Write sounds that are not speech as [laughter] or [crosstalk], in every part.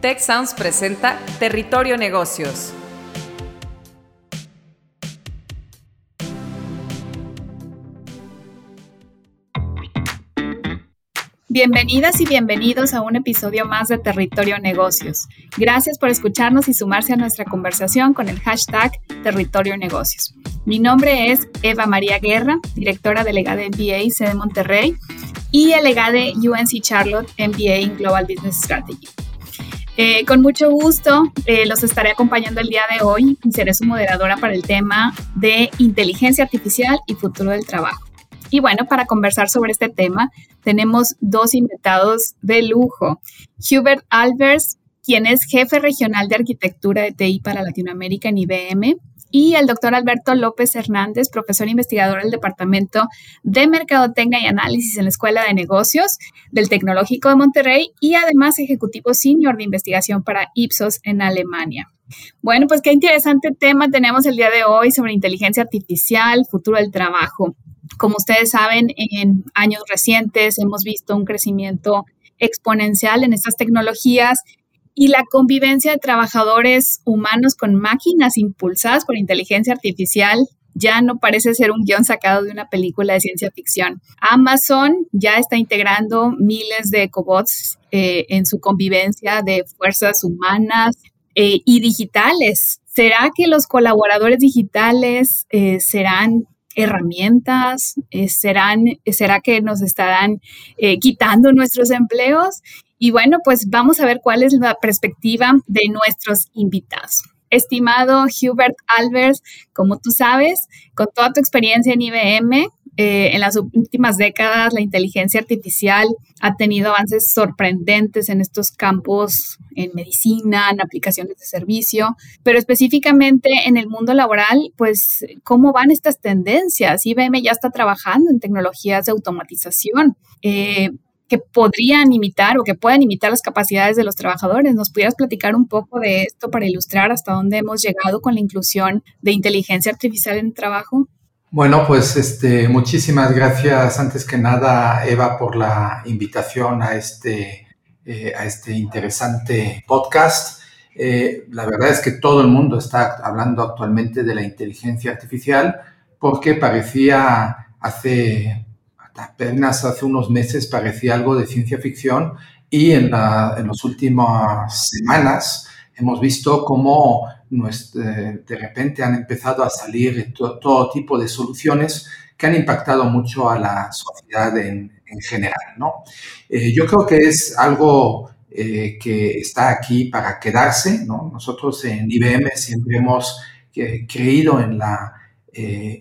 Tech Sounds presenta Territorio Negocios. Bienvenidas y bienvenidos a un episodio más de Territorio Negocios. Gracias por escucharnos y sumarse a nuestra conversación con el hashtag Territorio Negocios. Mi nombre es Eva María Guerra, directora delegada de MBA sede Monterrey y delegada de UNC Charlotte MBA en Global Business Strategy. Eh, con mucho gusto eh, los estaré acompañando el día de hoy y seré su moderadora para el tema de inteligencia artificial y futuro del trabajo. Y bueno, para conversar sobre este tema, tenemos dos invitados de lujo. Hubert Albers, quien es jefe regional de arquitectura de TI para Latinoamérica en IBM, y el doctor Alberto López Hernández, profesor investigador del Departamento de Mercadotecnia y Análisis en la Escuela de Negocios del Tecnológico de Monterrey y además ejecutivo senior de investigación para Ipsos en Alemania. Bueno, pues qué interesante tema tenemos el día de hoy sobre inteligencia artificial, futuro del trabajo. Como ustedes saben, en años recientes hemos visto un crecimiento exponencial en estas tecnologías y la convivencia de trabajadores humanos con máquinas impulsadas por inteligencia artificial ya no parece ser un guion sacado de una película de ciencia ficción. Amazon ya está integrando miles de cobots eh, en su convivencia de fuerzas humanas eh, y digitales. ¿Será que los colaboradores digitales eh, serán herramientas? ¿Serán, ¿Será que nos estarán quitando nuestros empleos? Y bueno, pues vamos a ver cuál es la perspectiva de nuestros invitados. Estimado Hubert Albers, como tú sabes, con toda tu experiencia en IBM, eh, en las últimas décadas la inteligencia artificial ha tenido avances sorprendentes en estos campos, en medicina, en aplicaciones de servicio, pero específicamente en el mundo laboral, pues, ¿cómo van estas tendencias? IBM ya está trabajando en tecnologías de automatización. Eh, que podrían imitar o que puedan imitar las capacidades de los trabajadores. ¿Nos pudieras platicar un poco de esto para ilustrar hasta dónde hemos llegado con la inclusión de inteligencia artificial en el trabajo? Bueno, pues este, muchísimas gracias antes que nada, Eva, por la invitación a este, eh, a este interesante podcast. Eh, la verdad es que todo el mundo está hablando actualmente de la inteligencia artificial porque parecía hace apenas hace unos meses parecía algo de ciencia ficción y en, la, en las últimas semanas hemos visto cómo eh, de repente han empezado a salir todo, tipo de soluciones que han impactado mucho a la sociedad en, general. Eh, yo creo que es algo eh, que está aquí para quedarse. ¿no? Nosotros en IBM siempre hemos creído en la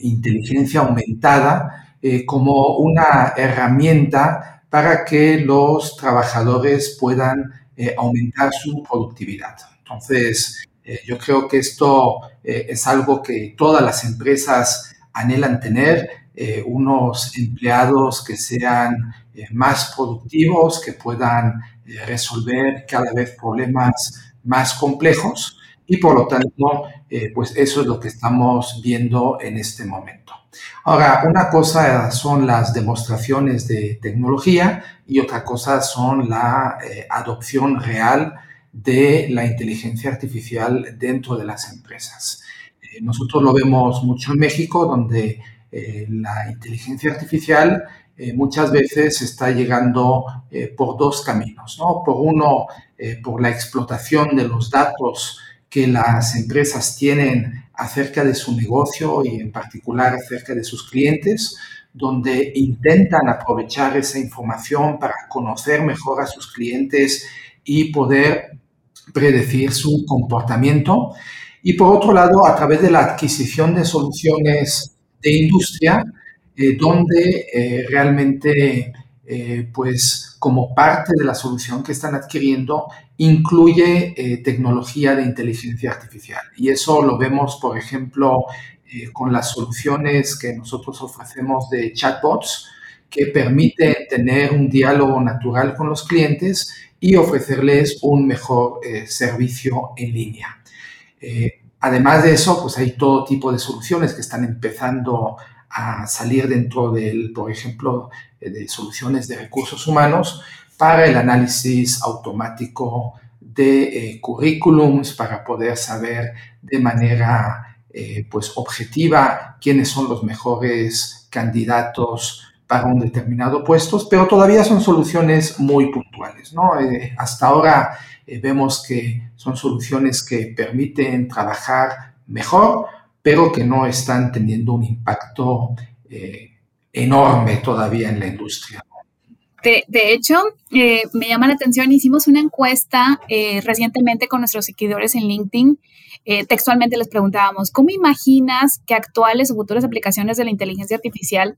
inteligencia aumentada como una herramienta para que los trabajadores puedan aumentar su productividad. Entonces, eh, yo creo que esto eh, es algo que todas las empresas anhelan tener, eh, unos empleados que sean más productivos, que puedan resolver cada vez problemas más complejos y por lo tanto, pues eso es lo que estamos viendo en este momento. Ahora, una cosa son las demostraciones de tecnología y otra cosa son la adopción real de la inteligencia artificial dentro de las empresas. Eh, nosotros lo vemos mucho en México, donde eh, la inteligencia artificial eh, muchas veces está llegando por dos caminos, ¿no? Por uno, por la explotación de los datos que las empresas tienen acerca de su negocio y en particular acerca de sus clientes, donde intentan aprovechar esa información para conocer mejor a sus clientes y poder predecir su comportamiento. Y por otro lado, a través de la adquisición de soluciones de industria, eh, donde eh, realmente, eh, pues como parte de la solución que están adquiriendo, incluye tecnología de inteligencia artificial. Y eso lo vemos, por ejemplo, con las soluciones que nosotros ofrecemos de chatbots, que permiten tener un diálogo natural con los clientes y ofrecerles un mejor eh, servicio en línea. Eh, además de eso, pues hay todo tipo de soluciones que están empezando a salir dentro del, por ejemplo, eh, de soluciones de recursos humanos para el análisis automático de eh, currículums para poder saber de manera eh, pues objetiva quiénes son los mejores candidatos para un determinado puesto, pero todavía son soluciones muy puntuales. ¿no? Eh, hasta ahora vemos que son soluciones que permiten trabajar mejor, pero que no están teniendo un impacto enorme todavía en la industria. De, hecho, eh, me llama la atención, hicimos una encuesta eh, recientemente con nuestros seguidores en LinkedIn. Eh, textualmente les preguntábamos, ¿cómo imaginas que actuales o futuras aplicaciones de la inteligencia artificial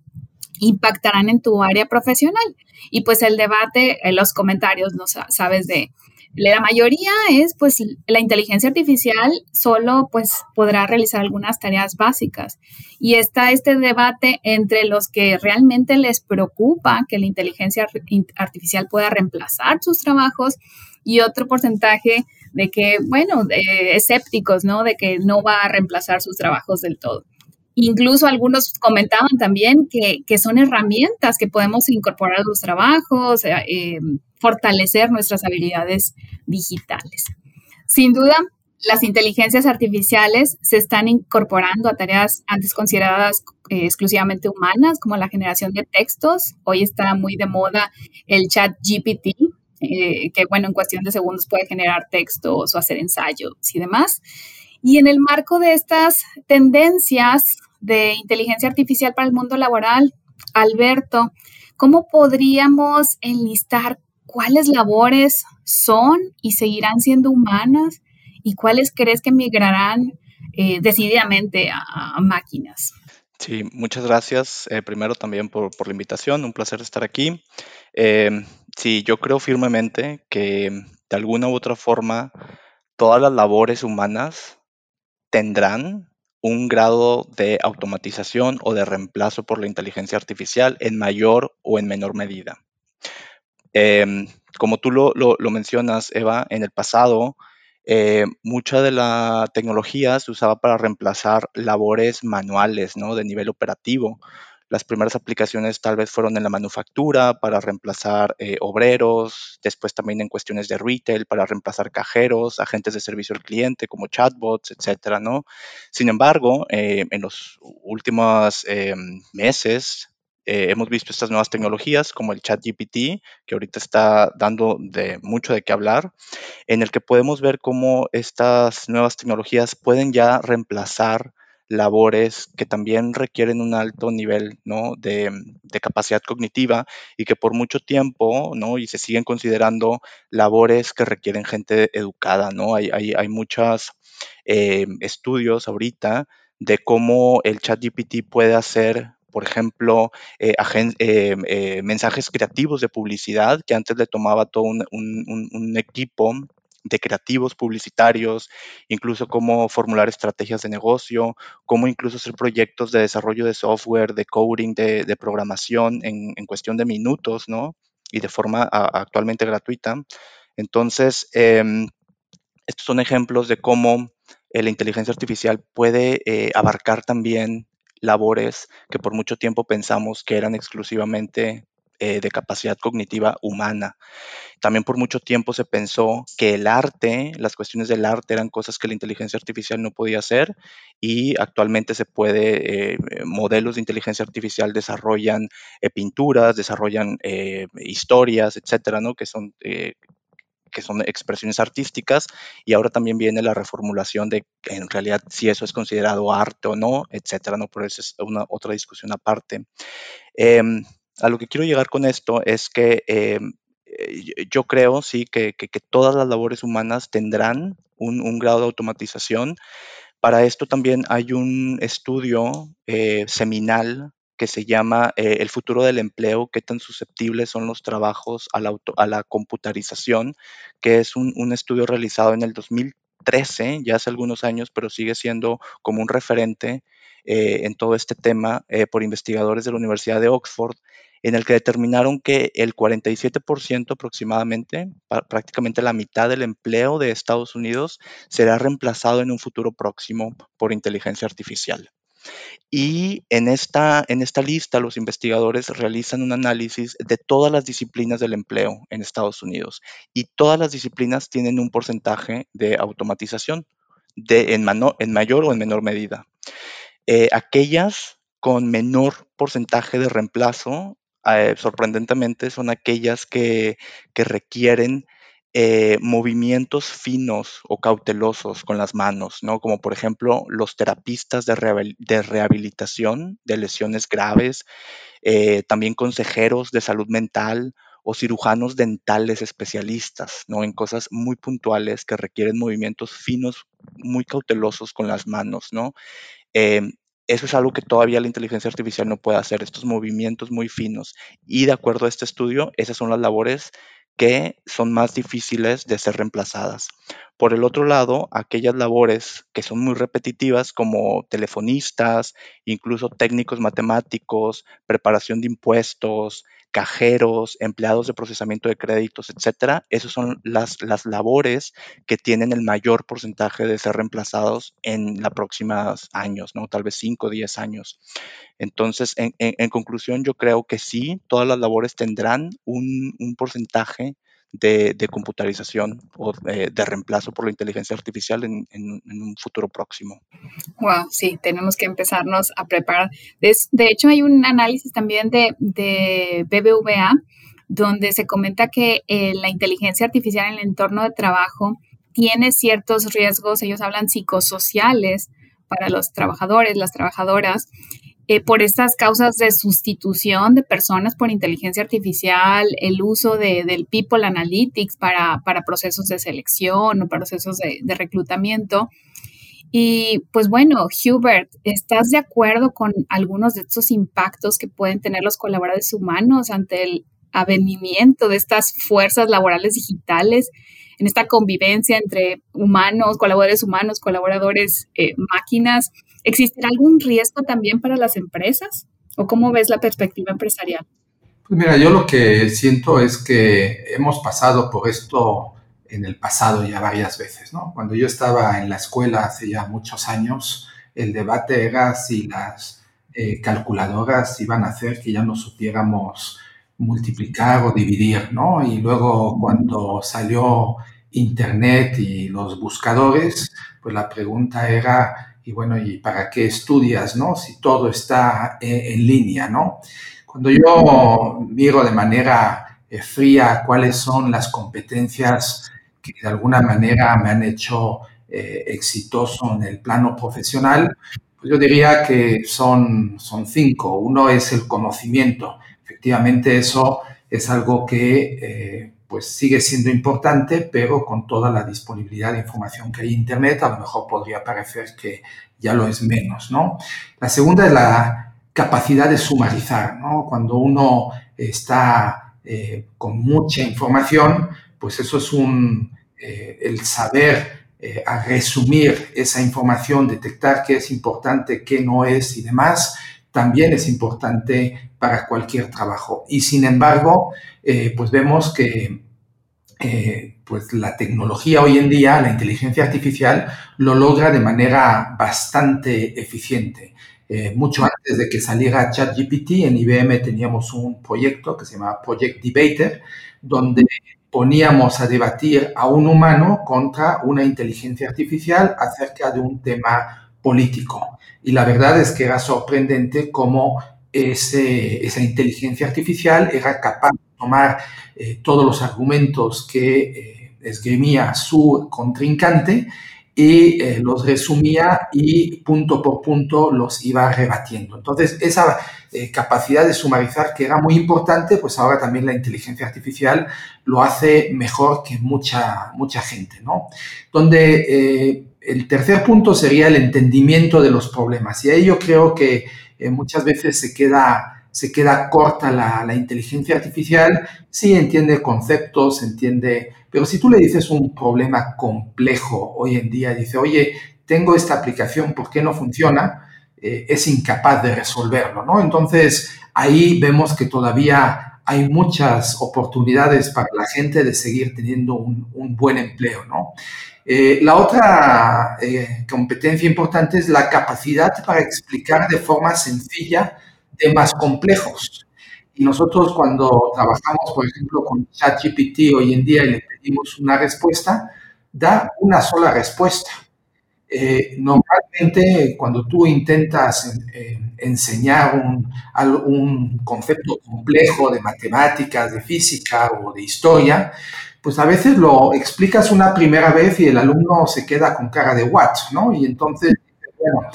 impactarán en tu área profesional? Y pues el debate, los comentarios, no sabes de la mayoría es, pues, la inteligencia artificial solo, pues, podrá realizar algunas tareas básicas. Y está este debate entre los que realmente les preocupa que la inteligencia artificial pueda reemplazar sus trabajos y otro porcentaje de que, bueno, escépticos, ¿no? De que no va a reemplazar sus trabajos del todo. Incluso algunos comentaban también que, son herramientas que podemos incorporar a los trabajos, eh, fortalecer nuestras habilidades digitales. Sin duda, las inteligencias artificiales se están incorporando a tareas antes consideradas eh, exclusivamente humanas, como la generación de textos. Hoy está muy de moda el chat GPT, que bueno, en cuestión de segundos puede generar textos o hacer ensayos y demás. Y en el marco de estas tendencias, de inteligencia artificial para el mundo laboral. Alberto, ¿cómo podríamos enlistar cuáles labores son y seguirán siendo humanas y cuáles crees que migrarán eh, decididamente a, máquinas? Sí, muchas gracias. Eh, primero también por, la invitación, un placer estar aquí. Eh, sí, yo creo firmemente que de alguna u otra forma todas las labores humanas tendrán un grado de automatización o de reemplazo por la inteligencia artificial en mayor o en menor medida. Em, como tú lo, mencionas, Eva, en el pasado, eh, mucha de la tecnología se usaba para reemplazar labores manuales, ¿no? De nivel operativo. Las primeras aplicaciones tal vez fueron en la manufactura para reemplazar eh, obreros, después también en cuestiones de retail para reemplazar cajeros, agentes de servicio al cliente como chatbots, etcétera, ¿no? Sin embargo, eh, en los últimos eh, meses hemos visto estas nuevas tecnologías como el ChatGPT, que ahorita está dando mucho de qué hablar, en el que podemos ver cómo estas nuevas tecnologías pueden ya reemplazar labores que también requieren un alto nivel de, capacidad cognitiva y que por mucho tiempo y se siguen considerando labores que requieren gente educada. hay, hay muchos eh, estudios ahorita de cómo el chat GPT puede hacer por ejemplo, eh, eh, mensajes creativos de publicidad que antes le tomaba todo un, un equipo de creativos publicitarios, incluso cómo formular estrategias de negocio, cómo incluso hacer proyectos de desarrollo de software, de coding, de, programación en, cuestión de minutos, ¿no? Y de forma actualmente gratuita. Entonces, em, estos son ejemplos de cómo eh, la inteligencia artificial puede eh, abarcar también labores que por mucho tiempo pensamos que eran exclusivamente eh, de capacidad cognitiva humana. También por mucho tiempo se pensó que el arte, las cuestiones del arte eran cosas que la inteligencia artificial no podía hacer y actualmente se puede, eh, modelos de inteligencia artificial desarrollan eh, pinturas, desarrollan historias, etcétera, ¿no? Que son que son expresiones artísticas, y ahora también viene la reformulación de en realidad si eso es considerado arte o no, etcétera, ¿no? Pero eso es una otra discusión aparte. Em, a lo que quiero llegar con esto es que em, yo creo, sí, que, todas las labores humanas tendrán un, grado de automatización. Para esto también hay un estudio eh, seminal que se llama eh, El futuro del empleo, qué tan susceptibles son los trabajos a la, computarización, que es un, un, estudio realizado en el 2013, ya hace algunos años, pero sigue siendo como un referente en todo este tema por investigadores de la Universidad de Oxford en el que determinaron que el 47% aproximadamente, prácticamente la mitad del empleo de Estados Unidos, será reemplazado en un futuro próximo por inteligencia artificial. Y en esta, en esta lista los investigadores realizan un análisis de todas las disciplinas del empleo en Estados Unidos y todas las disciplinas tienen un porcentaje de automatización de, en, mayor o en menor medida. Eh, aquellas con menor porcentaje de reemplazo, eh, sorprendentemente, son aquellas que, que requieren eh, movimientos finos o cautelosos con las manos, ¿no? Como por ejemplo los terapistas de, rehabilitación de lesiones graves, eh, también consejeros de salud mental o cirujanos dentales especialistas, ¿no? En cosas muy puntuales que requieren movimientos finos, muy cautelosos con las manos, ¿no? Em, eso es algo que todavía la inteligencia artificial no puede hacer, estos movimientos muy finos. Y de acuerdo a este estudio, esas son las labores que son más difíciles de ser reemplazadas. Por el otro lado, aquellas labores que son muy repetitivas como telefonistas, incluso técnicos matemáticos, preparación de impuestos, cajeros, empleados de procesamiento de créditos, etcétera, esas son las, las labores que tienen el mayor porcentaje de ser reemplazados en los próximos años, ¿no? Tal vez 5 o 10 años. Entonces, en, conclusión, yo creo que sí, todas las labores tendrán un, porcentaje de, computarización o de, reemplazo por la inteligencia artificial en, un futuro próximo. Wow, sí, tenemos que empezarnos a preparar. De, hecho, hay un análisis también de, BBVA donde se comenta que eh, la inteligencia artificial en el entorno de trabajo tiene ciertos riesgos, ellos hablan psicosociales para los trabajadores, las trabajadoras, eh, por estas causas de sustitución de personas por inteligencia artificial, el uso de, del People Analytics para, para, procesos de selección o procesos de, de reclutamiento. Y pues bueno, Hubert, ¿estás de acuerdo con algunos de estos impactos que pueden tener los colaboradores humanos ante el avenimiento de estas fuerzas laborales digitales en esta convivencia entre humanos, colaboradores humanos, colaboradores eh, máquinas? ¿Existirá algún riesgo también para las empresas? ¿O cómo ves la perspectiva empresarial? Pues mira, yo lo que siento es que hemos pasado por esto en el pasado ya varias veces, ¿no? Cuando yo estaba en la escuela hace ya muchos años, el debate era si las eh, calculadoras iban a hacer que ya no supiéramos multiplicar o dividir, ¿no? Y luego cuando salió Internet y los buscadores, pues la pregunta era y bueno, ¿y para qué estudias, no? Si todo está eh, en, línea, ¿no? Cuando yo miro de manera eh, fría cuáles son las competencias que de alguna manera me han hecho eh, exitoso en el plano profesional, pues yo diría que son, son cinco. Uno es el conocimiento. Efectivamente, eso es algo que pues sigue siendo importante, pero con toda la disponibilidad de información que hay en Internet, a lo mejor podría parecer que ya lo es menos, ¿no? La segunda es la capacidad de sumarizar, ¿no? Cuando uno está eh, con mucha información, pues eso es un, eh, el saber eh, a resumir esa información, detectar qué es importante, qué no es y demás, también es importante para cualquier trabajo. Y sin embargo, eh, pues vemos que eh, pues la tecnología hoy en día, la inteligencia artificial, lo logra de manera bastante eficiente. Eh, mucho antes de que saliera ChatGPT, en IBM teníamos un proyecto que se llama Project Debater, donde poníamos a debatir a un humano contra una inteligencia artificial acerca de un tema político. Y la verdad es que era sorprendente cómo ese, esa inteligencia artificial era capaz de tomar eh, todos los argumentos que eh, esgrimía su contrincante y eh, los resumía y punto por punto los iba rebatiendo. Entonces, esa capacidad de sumarizar que era muy importante, pues ahora también la inteligencia artificial lo hace mejor que mucha, mucha gente, ¿no? Donde el tercer punto sería el entendimiento de los problemas. Y ahí yo creo que eh, muchas veces se queda, se queda corta la, inteligencia artificial. Sí entiende conceptos, entiende, pero si tú le dices un problema complejo hoy en día, dice, oye, tengo esta aplicación, ¿por qué no funciona? Eh, es incapaz de resolverlo, ¿no? Entonces, ahí vemos que todavía hay muchas oportunidades para la gente de seguir teniendo un, buen empleo, ¿no? Eh, la otra eh, competencia importante es la capacidad para explicar de forma sencilla temas complejos. Y nosotros cuando trabajamos, por ejemplo, con ChatGPT hoy en día y le pedimos una respuesta, da una sola respuesta. Eh, normalmente cuando tú intentas enseñar un, un, concepto complejo de matemáticas, de física o de historia, pues a veces lo explicas una primera vez y el alumno se queda con cara de what, ¿no? Y entonces, bueno,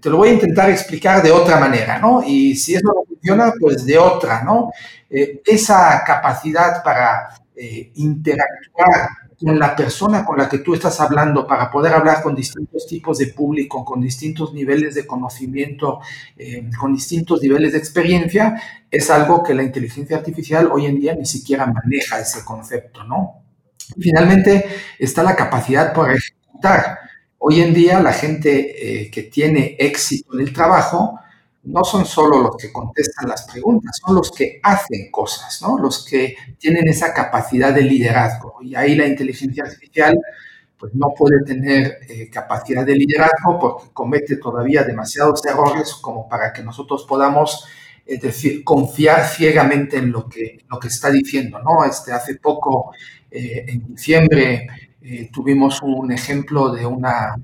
te lo voy a intentar explicar de otra manera, ¿no? Y si eso no funciona, pues de otra, ¿no? Eh, esa capacidad para eh, interactuar con la persona con la que tú estás hablando para poder hablar con distintos tipos de público, con distintos niveles de conocimiento, eh, con distintos niveles de experiencia, es algo que la inteligencia artificial hoy en día ni siquiera maneja ese concepto, ¿no? Finalmente está la capacidad para ejecutar. Hoy en día la gente eh, que tiene éxito en el trabajo no son solo los que contestan las preguntas, son los que hacen cosas, ¿no? Los que tienen esa capacidad de liderazgo. Y ahí la inteligencia artificial pues no puede tener eh, capacidad de liderazgo porque comete todavía demasiados errores como para que nosotros podamos es decir, confiar ciegamente en lo que, lo que está diciendo, ¿no? Este, hace poco, eh, en diciembre, eh, tuvimos un ejemplo de una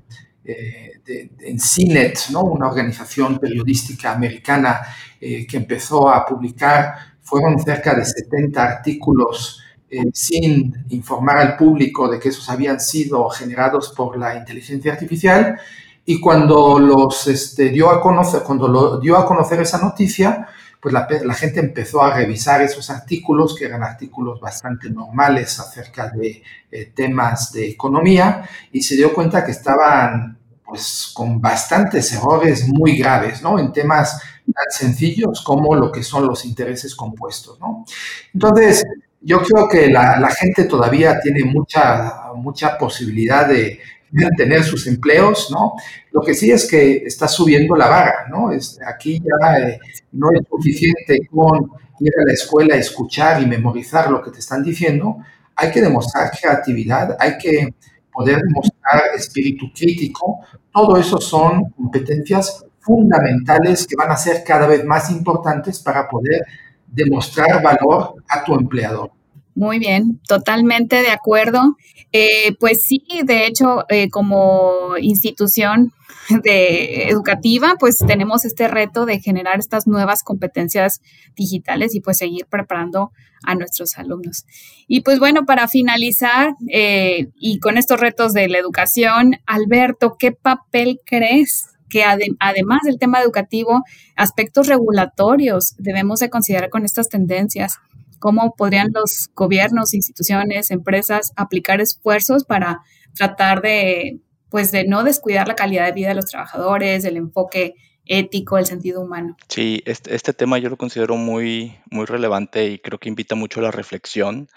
eh, en CNET, ¿no? una organización periodística americana eh, que empezó a publicar, fueron cerca de 70 artículos eh, sin informar al público de que esos habían sido generados por la inteligencia artificial. Y cuando los este, dio a conocer, cuando dio a conocer esa noticia, pues la, gente empezó a revisar esos artículos, que eran artículos bastante normales acerca de eh, temas de economía, y se dio cuenta que estaban pues con bastantes errores muy graves, ¿no? En temas tan sencillos como lo que son los intereses compuestos, ¿no? Entonces, yo creo que la, la gente todavía tiene mucha, mucha posibilidad de, mantener sus empleos, ¿no? Lo que sí es que está subiendo la vara, ¿no? Es, aquí ya eh, no es suficiente con ir a la escuela, escuchar y memorizar lo que te están diciendo, hay que demostrar creatividad, hay que poder demostrar espíritu crítico, todo eso son competencias fundamentales que van a ser cada vez más importantes para poder demostrar valor a tu empleador. Muy bien, totalmente de acuerdo. Eh, pues sí, de hecho, eh, como institución [laughs] de educativa, pues tenemos este reto de generar estas nuevas competencias digitales y pues seguir preparando a nuestros alumnos. Y pues bueno, para finalizar eh, y con estos retos de la educación, Alberto, ¿qué papel crees que además del tema educativo, aspectos regulatorios debemos de considerar con estas tendencias? Cómo podrían los gobiernos, instituciones, empresas aplicar esfuerzos para tratar de, pues, de no descuidar la calidad de vida de los trabajadores, el enfoque ético, el sentido humano. Sí, este, este, tema yo lo considero muy, muy relevante y creo que invita mucho a la reflexión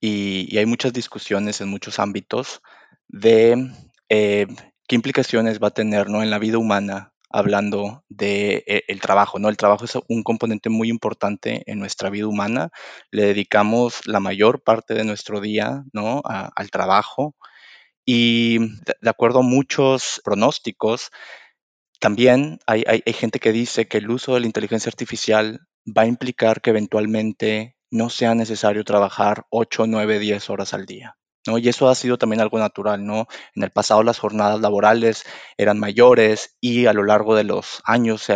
y, hay muchas discusiones en muchos ámbitos de eh, qué implicaciones va a tener ¿no? en la vida humana hablando de eh, el trabajo, ¿no? El trabajo es un componente muy importante en nuestra vida humana. Le dedicamos la mayor parte de nuestro día, ¿no? al trabajo. Y de, acuerdo a muchos pronósticos, también hay, hay, gente que dice que el uso de la inteligencia artificial va a implicar que eventualmente no sea necesario trabajar 8, 9, 10 horas al día. Y eso ha sido también algo natural, ¿no? En el pasado las jornadas laborales eran mayores y a lo largo de los años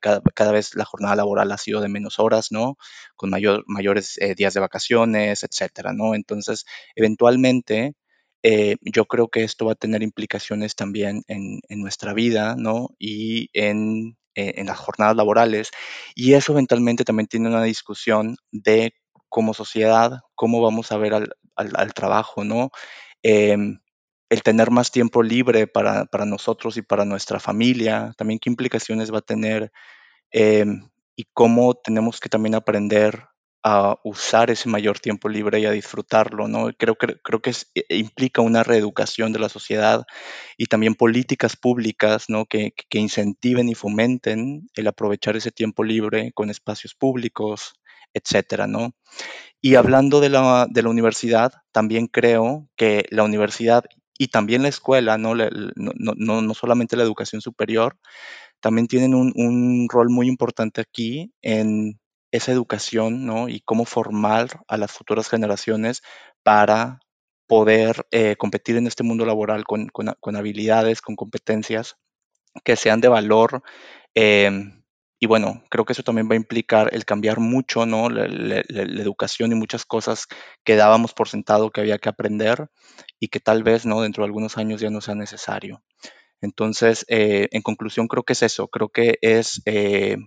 cada, vez la jornada laboral ha sido de menos horas, ¿no? Con mayor, mayores eh, días de vacaciones, etcétera, ¿no? Entonces, eventualmente, eh, yo creo que esto va a tener implicaciones también en, nuestra vida, ¿no? Y en, eh, en las jornadas laborales. Y eso eventualmente también tiene una discusión de como sociedad, cómo vamos a ver al, trabajo, ¿no? Em, el tener más tiempo libre para, nosotros y para nuestra familia, también qué implicaciones va a tener em, y cómo tenemos que también aprender a usar ese mayor tiempo libre y a disfrutarlo, ¿no? Creo, que creo que e, implica una reeducación de la sociedad y también políticas públicas, ¿no? Que incentiven y fomenten el aprovechar ese tiempo libre con espacios públicos, etcétera, ¿no? Y hablando de la, la universidad, también creo que la universidad y también la escuela, ¿no? no, no, no solamente la educación superior, también tienen un, rol muy importante aquí en esa educación, ¿no? Y cómo formar a las futuras generaciones para poder eh, competir en este mundo laboral con, habilidades, con competencias que sean de valor. Eh, y bueno, creo que eso también va a implicar el cambiar mucho, ¿no? La, educación y muchas cosas que dábamos por sentado que había que aprender y que tal vez, ¿no? Dentro de algunos años ya no sea necesario. Entonces, eh, en conclusión, creo que es eso. Creo que es eh,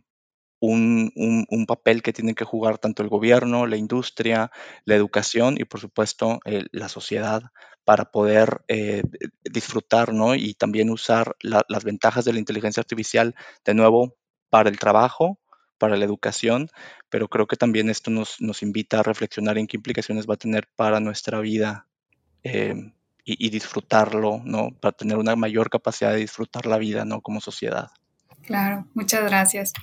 un, un, papel que tienen que jugar tanto el gobierno, la industria, la educación y, por supuesto, eh, la sociedad para poder disfrutar ¿no? y también usar la, las ventajas de la inteligencia artificial de nuevo para el trabajo, para la educación, pero creo que también esto nos, nos invita a reflexionar en qué implicaciones va a tener para nuestra vida eh, y, y, disfrutarlo, ¿no? Para tener una mayor capacidad de disfrutar la vida, ¿no? Como sociedad. Claro, muchas gracias.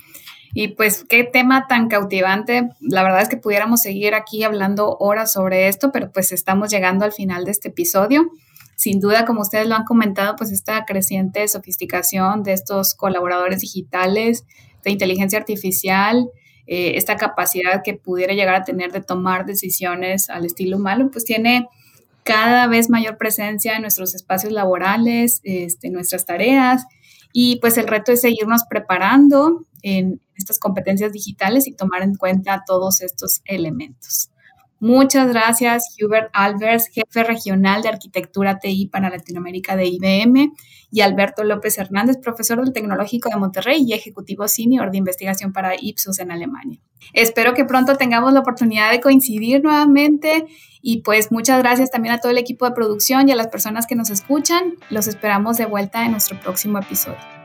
Y pues qué tema tan cautivante. La verdad es que pudiéramos seguir aquí hablando horas sobre esto, pero pues estamos llegando al final de este episodio. Sin duda, como ustedes lo han comentado, pues esta creciente sofisticación de estos colaboradores digitales, de inteligencia artificial, eh, esta capacidad que pudiera llegar a tener de tomar decisiones al estilo humano, pues tiene cada vez mayor presencia en nuestros espacios laborales, este, nuestras tareas y pues el reto es seguirnos preparando en estas competencias digitales y tomar en cuenta todos estos elementos. Muchas gracias, Hubert Albers, jefe regional de arquitectura TI para Latinoamérica de IBM, y Alberto López Hernández, profesor del Tecnológico de Monterrey y ejecutivo senior de investigación para Ipsos en Alemania. Espero que pronto tengamos la oportunidad de coincidir nuevamente y pues muchas gracias también a todo el equipo de producción y a las personas que nos escuchan. Los esperamos de vuelta en nuestro próximo episodio.